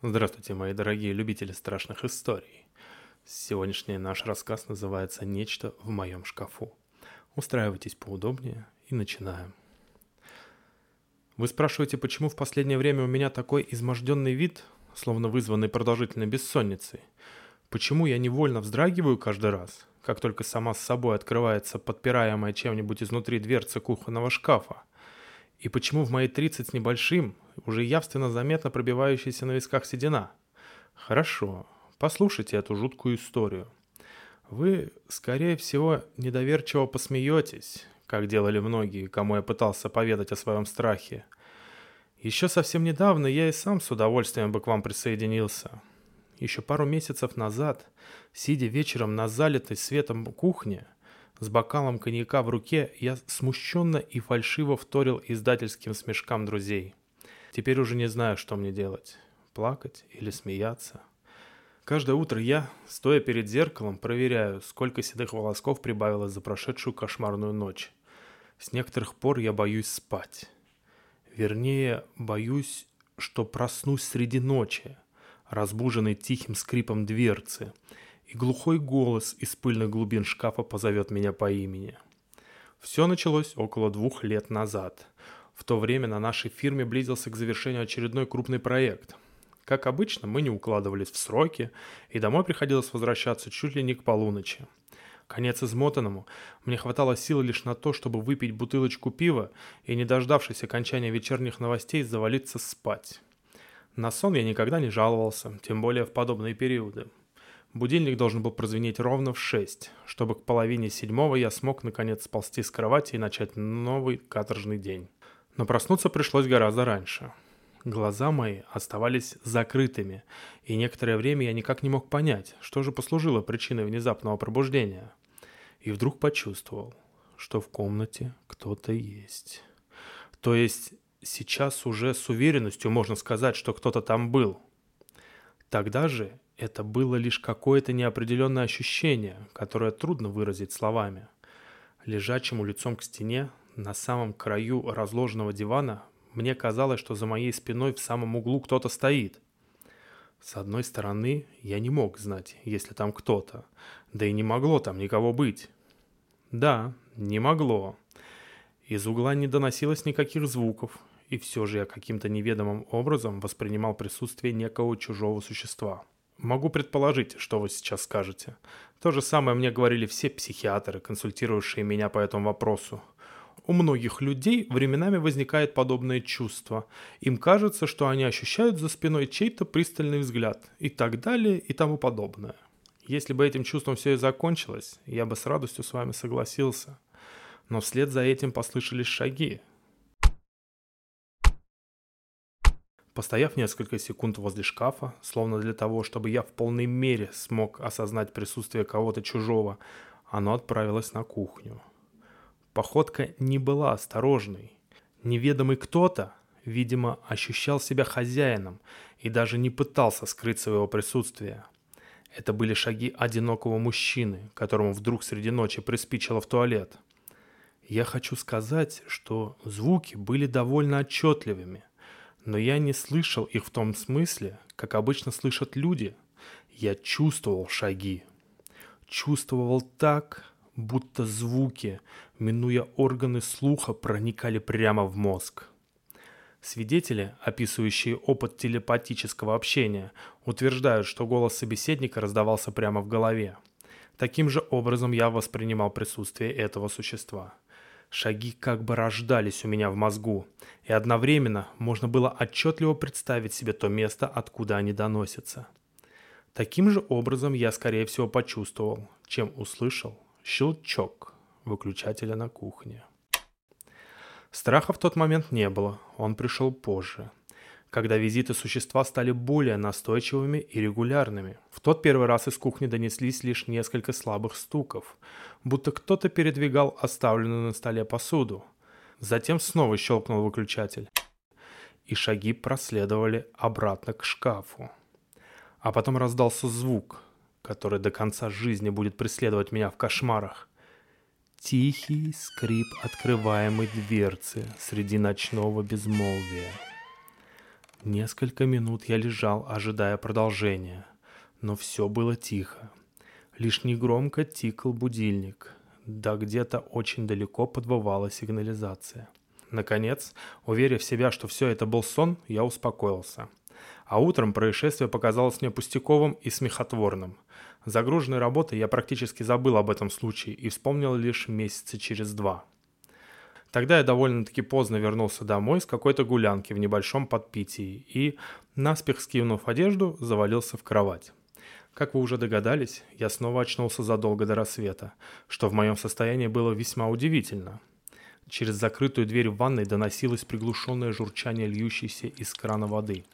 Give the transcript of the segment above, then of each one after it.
Здравствуйте, мои дорогие любители страшных историй. Сегодняшний наш рассказ называется «Нечто в моем шкафу». Устраивайтесь поудобнее и начинаем. Вы спрашиваете, почему в последнее время у меня такой изможденный вид, словно вызванный продолжительной бессонницей? Почему я невольно вздрагиваю каждый раз, как только сама с собой открывается подпираемая чем-нибудь изнутри дверца кухонного шкафа? И почему в мои 30 с небольшим уже явственно заметно пробивающаяся на висках седина? Хорошо, послушайте эту жуткую историю. Вы, скорее всего, недоверчиво посмеетесь, как делали многие, кому я пытался поведать о своем страхе. Еще совсем недавно я и сам с удовольствием бы к вам присоединился. Еще пару месяцев назад, сидя вечером на залитой светом кухне, с бокалом коньяка в руке я смущенно и фальшиво вторил издательским смешкам друзей. Теперь уже не знаю, что мне делать. Плакать или смеяться. Каждое утро я, стоя перед зеркалом, проверяю, сколько седых волосков прибавилось за прошедшую кошмарную ночь. С некоторых пор я боюсь спать. Вернее, боюсь, что проснусь среди ночи, разбуженный тихим скрипом дверцы – и глухой голос из пыльных глубин шкафа позовет меня по имени. Все началось около двух лет назад. В то время на нашей фирме близился к завершению очередной крупный проект. Как обычно, мы не укладывались в сроки, и домой приходилось возвращаться чуть ли не к полуночи. Конец измотанному, мне хватало сил лишь на то, чтобы выпить бутылочку пива и, не дождавшись окончания вечерних новостей, завалиться спать. На сон я никогда не жаловался, тем более в подобные периоды. Будильник должен был прозвенеть ровно в шесть, чтобы к половине седьмого я смог наконец сползти с кровати и начать новый каторжный день. Но проснуться пришлось гораздо раньше. Глаза мои оставались закрытыми, и некоторое время я никак не мог понять, что же послужило причиной внезапного пробуждения. И вдруг почувствовал, что в комнате кто-то есть. То есть сейчас уже с уверенностью можно сказать, что кто-то там был. Тогда же это было лишь какое-то неопределенное ощущение, которое трудно выразить словами. Лежачему лицом к стене, на самом краю разложенного дивана, мне казалось, что за моей спиной в самом углу кто-то стоит. С одной стороны, я не мог знать, если там кто-то, да и не могло там никого быть. Да, не могло. Из угла не доносилось никаких звуков, и все же я каким-то неведомым образом воспринимал присутствие некого чужого существа – Могу предположить, что вы сейчас скажете. То же самое мне говорили все психиатры, консультирующие меня по этому вопросу. У многих людей временами возникает подобное чувство. Им кажется, что они ощущают за спиной чей-то пристальный взгляд и так далее и тому подобное. Если бы этим чувством все и закончилось, я бы с радостью с вами согласился. Но вслед за этим послышались шаги, Постояв несколько секунд возле шкафа, словно для того, чтобы я в полной мере смог осознать присутствие кого-то чужого, оно отправилось на кухню. Походка не была осторожной. Неведомый кто-то, видимо, ощущал себя хозяином и даже не пытался скрыть своего присутствия. Это были шаги одинокого мужчины, которому вдруг среди ночи приспичило в туалет. Я хочу сказать, что звуки были довольно отчетливыми, но я не слышал их в том смысле, как обычно слышат люди. Я чувствовал шаги. Чувствовал так, будто звуки, минуя органы слуха, проникали прямо в мозг. Свидетели, описывающие опыт телепатического общения, утверждают, что голос собеседника раздавался прямо в голове. Таким же образом я воспринимал присутствие этого существа – Шаги как бы рождались у меня в мозгу, и одновременно можно было отчетливо представить себе то место, откуда они доносятся. Таким же образом я, скорее всего, почувствовал, чем услышал щелчок выключателя на кухне. Страха в тот момент не было, он пришел позже – когда визиты существа стали более настойчивыми и регулярными. В тот первый раз из кухни донеслись лишь несколько слабых стуков, будто кто-то передвигал оставленную на столе посуду. Затем снова щелкнул выключатель, и шаги проследовали обратно к шкафу. А потом раздался звук, который до конца жизни будет преследовать меня в кошмарах. Тихий скрип открываемой дверцы среди ночного безмолвия. Несколько минут я лежал, ожидая продолжения, но все было тихо. Лишь негромко тикал будильник, да где-то очень далеко подвывала сигнализация. Наконец, уверив себя, что все это был сон, я успокоился. А утром происшествие показалось мне пустяковым и смехотворным. Загруженной работой я практически забыл об этом случае и вспомнил лишь месяца через два. Тогда я довольно-таки поздно вернулся домой с какой-то гулянки в небольшом подпитии и, наспех скинув одежду, завалился в кровать. Как вы уже догадались, я снова очнулся задолго до рассвета, что в моем состоянии было весьма удивительно. Через закрытую дверь в ванной доносилось приглушенное журчание льющейся из крана воды.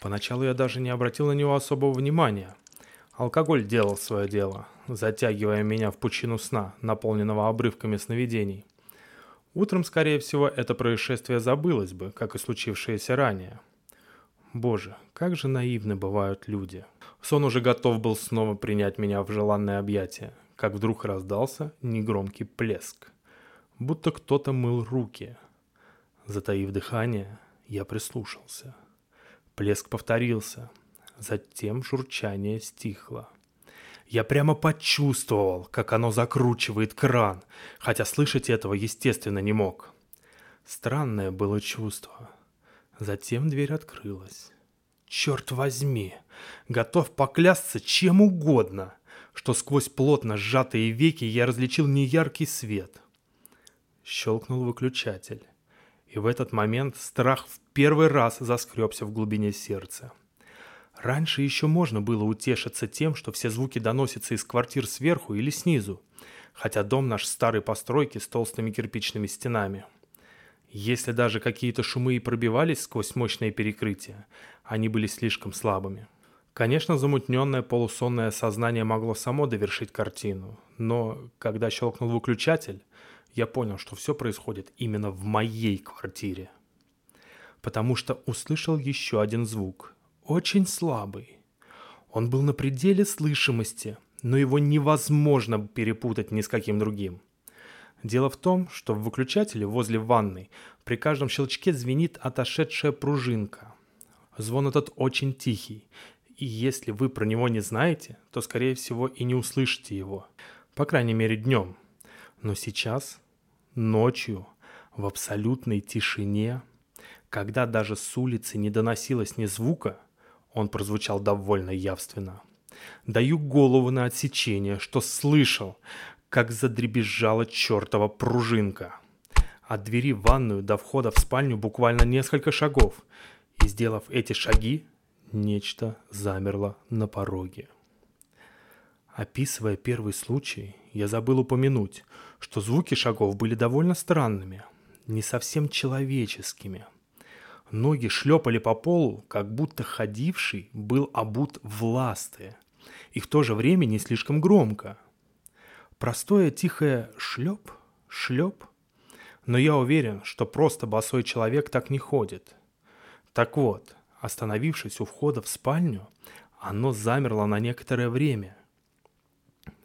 Поначалу я даже не обратил на него особого внимания. Алкоголь делал свое дело, затягивая меня в пучину сна, наполненного обрывками сновидений. Утром, скорее всего, это происшествие забылось бы, как и случившееся ранее. Боже, как же наивны бывают люди. Сон уже готов был снова принять меня в желанное объятие, как вдруг раздался негромкий плеск. Будто кто-то мыл руки. Затаив дыхание, я прислушался. Плеск повторился, затем журчание стихло. Я прямо почувствовал, как оно закручивает кран, хотя слышать этого, естественно, не мог. Странное было чувство. Затем дверь открылась. Черт возьми, готов поклясться чем угодно, что сквозь плотно сжатые веки я различил неяркий свет. Щелкнул выключатель, и в этот момент страх в первый раз заскребся в глубине сердца. Раньше еще можно было утешиться тем, что все звуки доносятся из квартир сверху или снизу, хотя дом наш старой постройки с толстыми кирпичными стенами. Если даже какие-то шумы и пробивались сквозь мощные перекрытия, они были слишком слабыми. Конечно, замутненное полусонное сознание могло само довершить картину, но когда щелкнул выключатель, я понял, что все происходит именно в моей квартире. Потому что услышал еще один звук – очень слабый. Он был на пределе слышимости, но его невозможно перепутать ни с каким другим. Дело в том, что в выключателе возле ванной при каждом щелчке звенит отошедшая пружинка. Звон этот очень тихий, и если вы про него не знаете, то, скорее всего, и не услышите его. По крайней мере, днем. Но сейчас, ночью, в абсолютной тишине, когда даже с улицы не доносилось ни звука, он прозвучал довольно явственно. Даю голову на отсечение, что слышал, как задребезжала чертова пружинка. От двери в ванную до входа в спальню буквально несколько шагов. И сделав эти шаги, нечто замерло на пороге. Описывая первый случай, я забыл упомянуть, что звуки шагов были довольно странными, не совсем человеческими – Ноги шлепали по полу, как будто ходивший был обут в ласты. И в то же время не слишком громко. Простое тихое шлеп, шлеп. Но я уверен, что просто босой человек так не ходит. Так вот, остановившись у входа в спальню, оно замерло на некоторое время.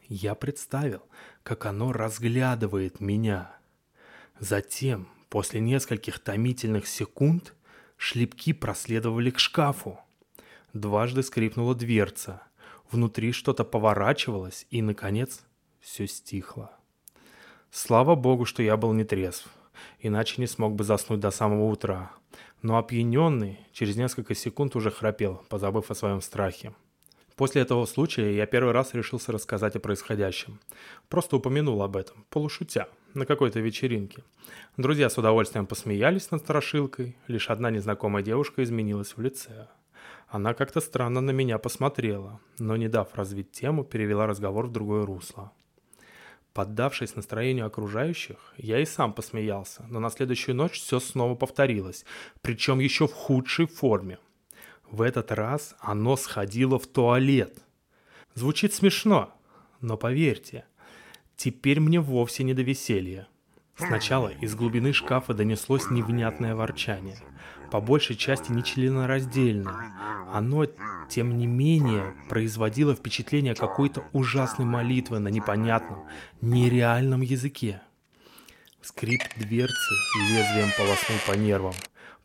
Я представил, как оно разглядывает меня. Затем, после нескольких томительных секунд, Шлепки проследовали к шкафу. Дважды скрипнула дверца. Внутри что-то поворачивалось, и, наконец, все стихло. Слава богу, что я был не трезв, иначе не смог бы заснуть до самого утра. Но опьяненный через несколько секунд уже храпел, позабыв о своем страхе. После этого случая я первый раз решился рассказать о происходящем. Просто упомянул об этом, полушутя, на какой-то вечеринке. Друзья с удовольствием посмеялись над страшилкой, лишь одна незнакомая девушка изменилась в лице. Она как-то странно на меня посмотрела, но не дав развить тему, перевела разговор в другое русло. Поддавшись настроению окружающих, я и сам посмеялся, но на следующую ночь все снова повторилось, причем еще в худшей форме – в этот раз оно сходило в туалет. Звучит смешно, но поверьте, теперь мне вовсе не до веселья. Сначала из глубины шкафа донеслось невнятное ворчание, по большей части нечленораздельное. Оно, тем не менее, производило впечатление какой-то ужасной молитвы на непонятном, нереальном языке. Скрип дверцы лезвием полоснул по нервам.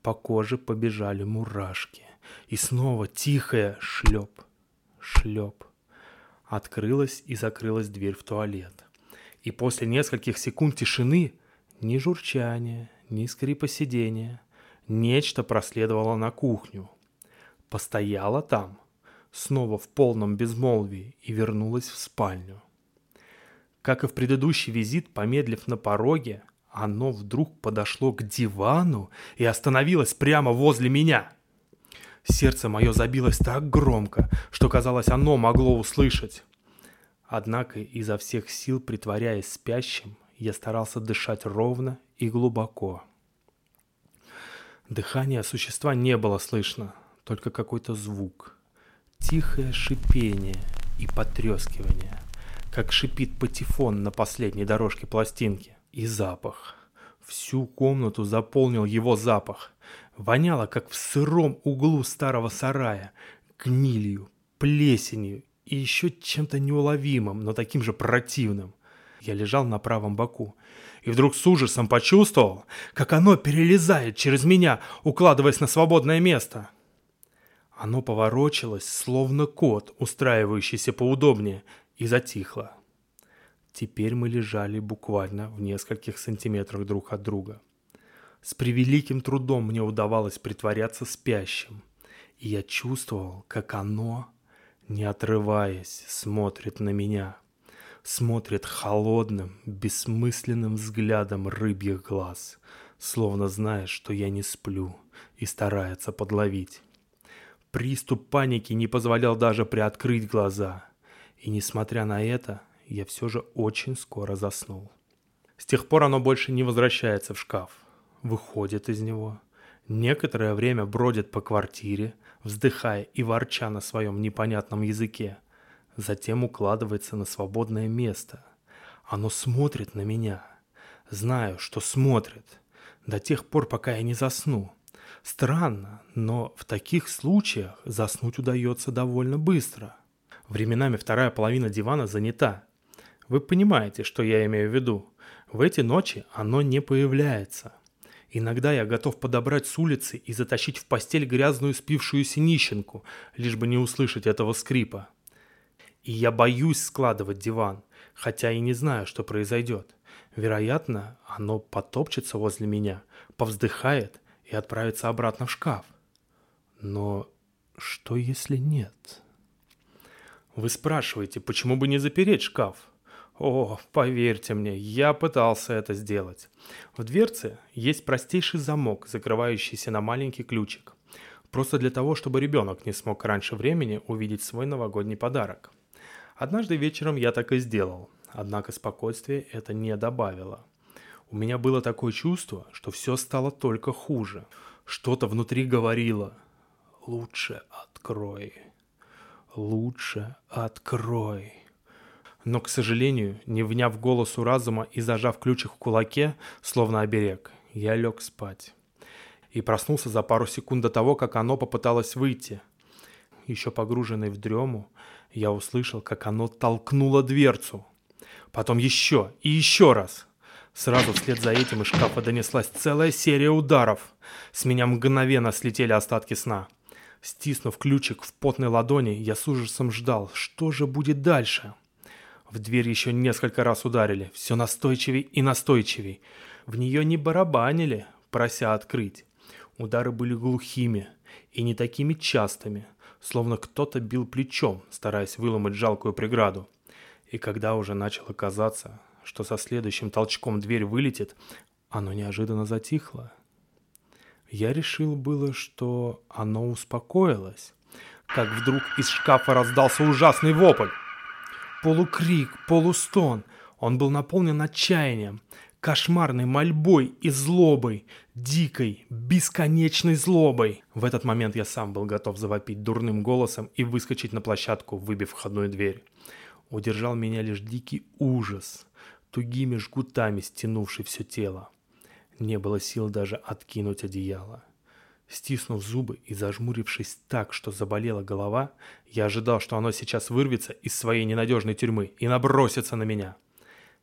По коже побежали мурашки. И снова тихое шлеп, шлеп. Открылась и закрылась дверь в туалет. И после нескольких секунд тишины ни журчания, ни скрипа сидения, нечто проследовало на кухню. Постояла там, снова в полном безмолвии, и вернулась в спальню. Как и в предыдущий визит, помедлив на пороге, оно вдруг подошло к дивану и остановилось прямо возле меня. Сердце мое забилось так громко, что, казалось, оно могло услышать. Однако, изо всех сил притворяясь спящим, я старался дышать ровно и глубоко. Дыхания существа не было слышно, только какой-то звук. Тихое шипение и потрескивание как шипит патефон на последней дорожке пластинки. И запах. Всю комнату заполнил его запах. Воняло, как в сыром углу старого сарая, гнилью, плесенью и еще чем-то неуловимым, но таким же противным. Я лежал на правом боку и вдруг с ужасом почувствовал, как оно перелезает через меня, укладываясь на свободное место. Оно поворочилось, словно кот, устраивающийся поудобнее, и затихло. Теперь мы лежали буквально в нескольких сантиметрах друг от друга. С превеликим трудом мне удавалось притворяться спящим, и я чувствовал, как оно, не отрываясь, смотрит на меня. Смотрит холодным, бессмысленным взглядом рыбьих глаз, словно зная, что я не сплю, и старается подловить. Приступ паники не позволял даже приоткрыть глаза — и несмотря на это, я все же очень скоро заснул. С тех пор оно больше не возвращается в шкаф. Выходит из него. Некоторое время бродит по квартире, вздыхая и ворча на своем непонятном языке. Затем укладывается на свободное место. Оно смотрит на меня. Знаю, что смотрит. До тех пор, пока я не засну. Странно, но в таких случаях заснуть удается довольно быстро – Временами вторая половина дивана занята. Вы понимаете, что я имею в виду. В эти ночи оно не появляется. Иногда я готов подобрать с улицы и затащить в постель грязную спившуюся нищенку, лишь бы не услышать этого скрипа. И я боюсь складывать диван, хотя и не знаю, что произойдет. Вероятно, оно потопчется возле меня, повздыхает и отправится обратно в шкаф. Но что если нет?» Вы спрашиваете, почему бы не запереть шкаф? О, поверьте мне, я пытался это сделать. В дверце есть простейший замок, закрывающийся на маленький ключик. Просто для того, чтобы ребенок не смог раньше времени увидеть свой новогодний подарок. Однажды вечером я так и сделал, однако спокойствие это не добавило. У меня было такое чувство, что все стало только хуже. Что-то внутри говорило «Лучше открой» лучше открой. Но, к сожалению, не вняв голосу разума и зажав ключик в кулаке, словно оберег, я лег спать. И проснулся за пару секунд до того, как оно попыталось выйти. Еще погруженный в дрему, я услышал, как оно толкнуло дверцу. Потом еще и еще раз. Сразу вслед за этим из шкафа донеслась целая серия ударов. С меня мгновенно слетели остатки сна. Стиснув ключик в потной ладони, я с ужасом ждал, что же будет дальше. В дверь еще несколько раз ударили, все настойчивей и настойчивей. В нее не барабанили, прося открыть. Удары были глухими и не такими частыми, словно кто-то бил плечом, стараясь выломать жалкую преграду. И когда уже начало казаться, что со следующим толчком дверь вылетит, оно неожиданно затихло – я решил было, что оно успокоилось, как вдруг из шкафа раздался ужасный вопль. Полукрик, полустон. Он был наполнен отчаянием, кошмарной мольбой и злобой, дикой, бесконечной злобой. В этот момент я сам был готов завопить дурным голосом и выскочить на площадку, выбив входную дверь. Удержал меня лишь дикий ужас, тугими жгутами стянувший все тело. Не было сил даже откинуть одеяло. Стиснув зубы и зажмурившись так, что заболела голова, я ожидал, что оно сейчас вырвется из своей ненадежной тюрьмы и набросится на меня.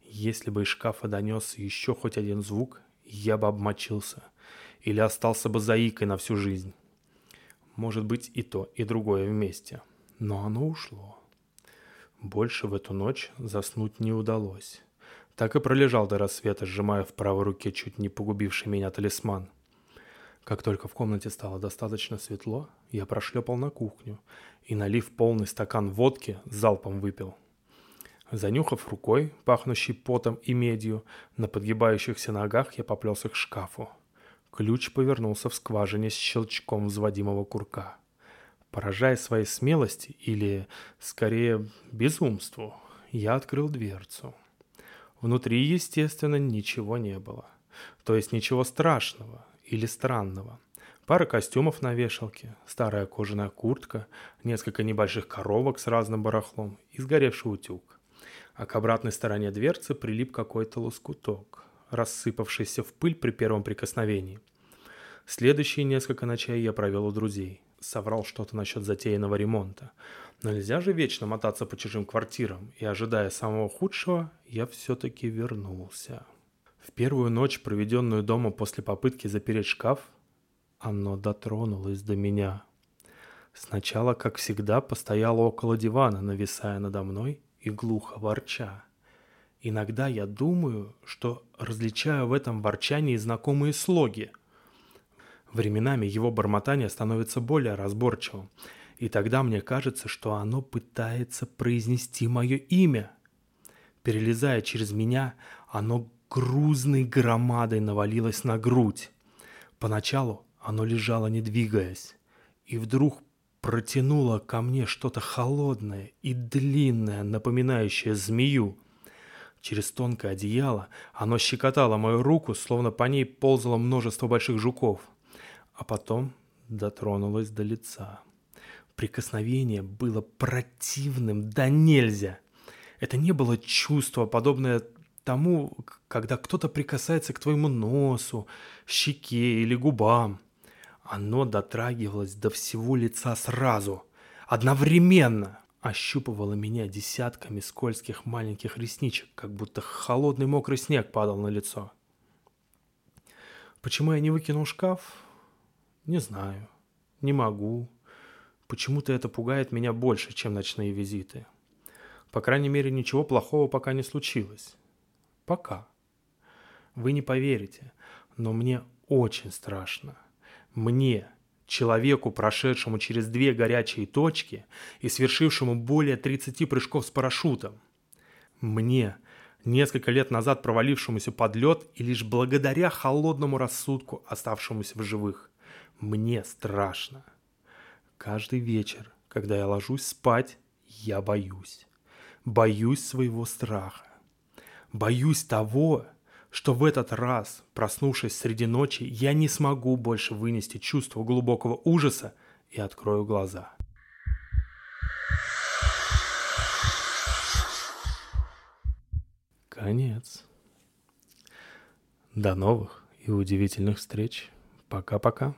Если бы из шкафа донесся еще хоть один звук, я бы обмочился или остался бы заикой на всю жизнь. Может быть и то, и другое вместе. Но оно ушло. Больше в эту ночь заснуть не удалось. Так и пролежал до рассвета, сжимая в правой руке чуть не погубивший меня талисман. Как только в комнате стало достаточно светло, я прошлепал на кухню и, налив полный стакан водки, залпом выпил. Занюхав рукой, пахнущей потом и медью, на подгибающихся ногах я поплелся к шкафу. Ключ повернулся в скважине с щелчком взводимого курка. Поражая своей смелости или, скорее, безумству, я открыл дверцу. Внутри, естественно, ничего не было. То есть ничего страшного или странного. Пара костюмов на вешалке, старая кожаная куртка, несколько небольших коробок с разным барахлом и сгоревший утюг. А к обратной стороне дверцы прилип какой-то лоскуток, рассыпавшийся в пыль при первом прикосновении. Следующие несколько ночей я провел у друзей. Соврал что-то насчет затеянного ремонта. Но нельзя же вечно мотаться по чужим квартирам, и, ожидая самого худшего, я все-таки вернулся. В первую ночь, проведенную дома после попытки запереть шкаф, оно дотронулось до меня. Сначала, как всегда, постояло около дивана, нависая надо мной и глухо ворча. Иногда я думаю, что различаю в этом ворчании знакомые слоги. Временами его бормотание становится более разборчивым – и тогда мне кажется, что оно пытается произнести мое имя. Перелезая через меня, оно грузной громадой навалилось на грудь. Поначалу оно лежало не двигаясь, и вдруг протянуло ко мне что-то холодное и длинное, напоминающее змею. Через тонкое одеяло оно щекотало мою руку, словно по ней ползало множество больших жуков, а потом дотронулось до лица. Прикосновение было противным да нельзя. Это не было чувство, подобное тому, когда кто-то прикасается к твоему носу, щеке или губам. Оно дотрагивалось до всего лица сразу, одновременно ощупывало меня десятками скользких маленьких ресничек, как будто холодный мокрый снег падал на лицо. Почему я не выкинул шкаф? Не знаю. Не могу. Почему-то это пугает меня больше, чем ночные визиты. По крайней мере, ничего плохого пока не случилось. Пока. Вы не поверите, но мне очень страшно. Мне, человеку, прошедшему через две горячие точки и свершившему более 30 прыжков с парашютом. Мне, несколько лет назад провалившемуся под лед и лишь благодаря холодному рассудку оставшемуся в живых. Мне страшно. Каждый вечер, когда я ложусь спать, я боюсь. Боюсь своего страха. Боюсь того, что в этот раз, проснувшись среди ночи, я не смогу больше вынести чувство глубокого ужаса и открою глаза. Конец. До новых и удивительных встреч. Пока-пока.